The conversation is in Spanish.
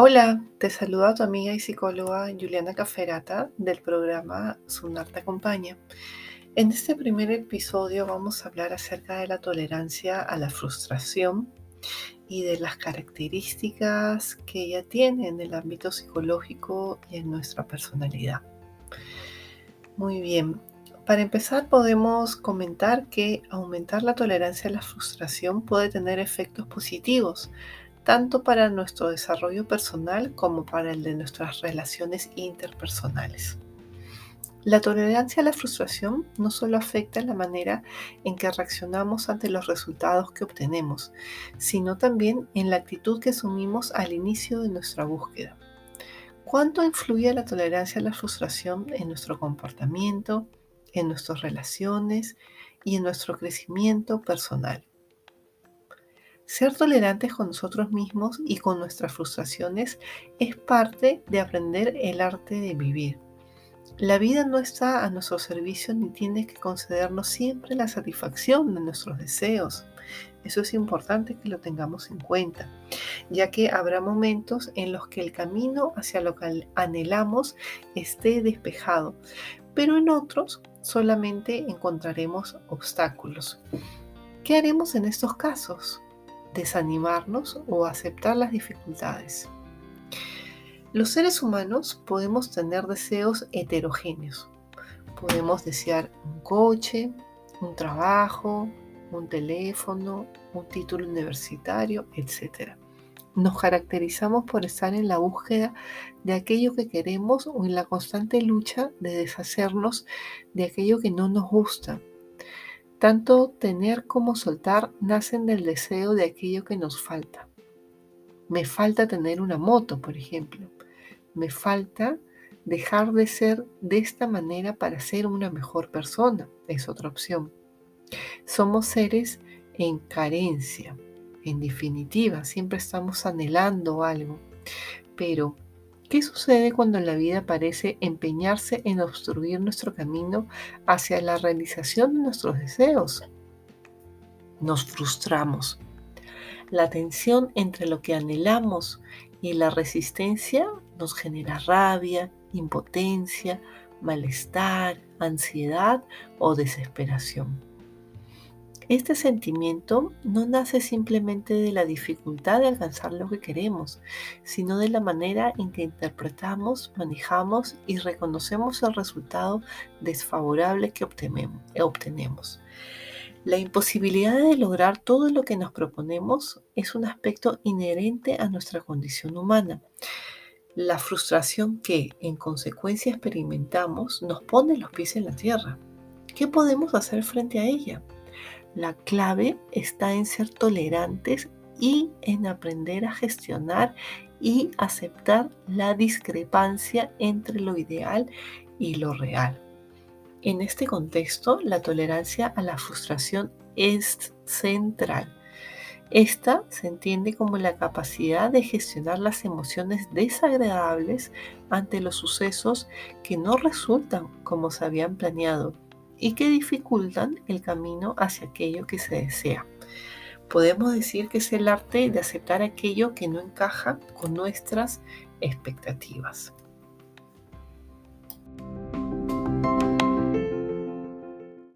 Hola, te saluda tu amiga y psicóloga Juliana Caferata del programa Sunar te acompaña. En este primer episodio vamos a hablar acerca de la tolerancia a la frustración y de las características que ella tiene en el ámbito psicológico y en nuestra personalidad. Muy bien, para empezar podemos comentar que aumentar la tolerancia a la frustración puede tener efectos positivos, tanto para nuestro desarrollo personal como para el de nuestras relaciones interpersonales. La tolerancia a la frustración no solo afecta la manera en que reaccionamos ante los resultados que obtenemos, sino también en la actitud que asumimos al inicio de nuestra búsqueda. ¿Cuánto influye la tolerancia a la frustración en nuestro comportamiento, en nuestras relaciones y en nuestro crecimiento personal? Ser tolerantes con nosotros mismos y con nuestras frustraciones es parte de aprender el arte de vivir la vida no está a nuestro servicio ni tiene que concedernos siempre la satisfacción de nuestros deseos. Eso es importante que lo tengamos en cuenta, ya que habrá momentos en los que el camino hacia lo que anhelamos esté despejado, pero en otros solamente encontraremos obstáculos. ¿Qué haremos en estos casos? ¿Desanimarnos o aceptar las dificultades? Los seres humanos podemos tener deseos heterogéneos. Podemos desear un coche, un trabajo, un teléfono, un título universitario, etc. Nos caracterizamos por estar en la búsqueda de aquello que queremos o en la constante lucha de deshacernos de aquello que no nos gusta. Tanto tener como soltar nacen del deseo de aquello que nos falta. Me falta tener una moto, por ejemplo me falta dejar de ser de esta manera para ser una mejor persona. Es otra opción. Somos seres en carencia. En definitiva, siempre estamos anhelando algo. Pero, ¿qué sucede cuando la vida parece empeñarse en obstruir nuestro camino hacia la realización de nuestros deseos? Nos frustramos. La tensión entre lo que anhelamos y la resistencia nos genera rabia, impotencia, malestar, ansiedad o desesperación. Este sentimiento no nace simplemente de la dificultad de alcanzar lo que queremos, sino de la manera en que interpretamos, manejamos y reconocemos el resultado desfavorable que obtenemos. La imposibilidad de lograr todo lo que nos proponemos es un aspecto inherente a nuestra condición humana. La frustración que en consecuencia experimentamos nos pone los pies en la tierra. ¿Qué podemos hacer frente a ella? La clave está en ser tolerantes y en aprender a gestionar y aceptar la discrepancia entre lo ideal y lo real. En este contexto, la tolerancia a la frustración es central. Esta se entiende como la capacidad de gestionar las emociones desagradables ante los sucesos que no resultan como se habían planeado y que dificultan el camino hacia aquello que se desea. Podemos decir que es el arte de aceptar aquello que no encaja con nuestras expectativas.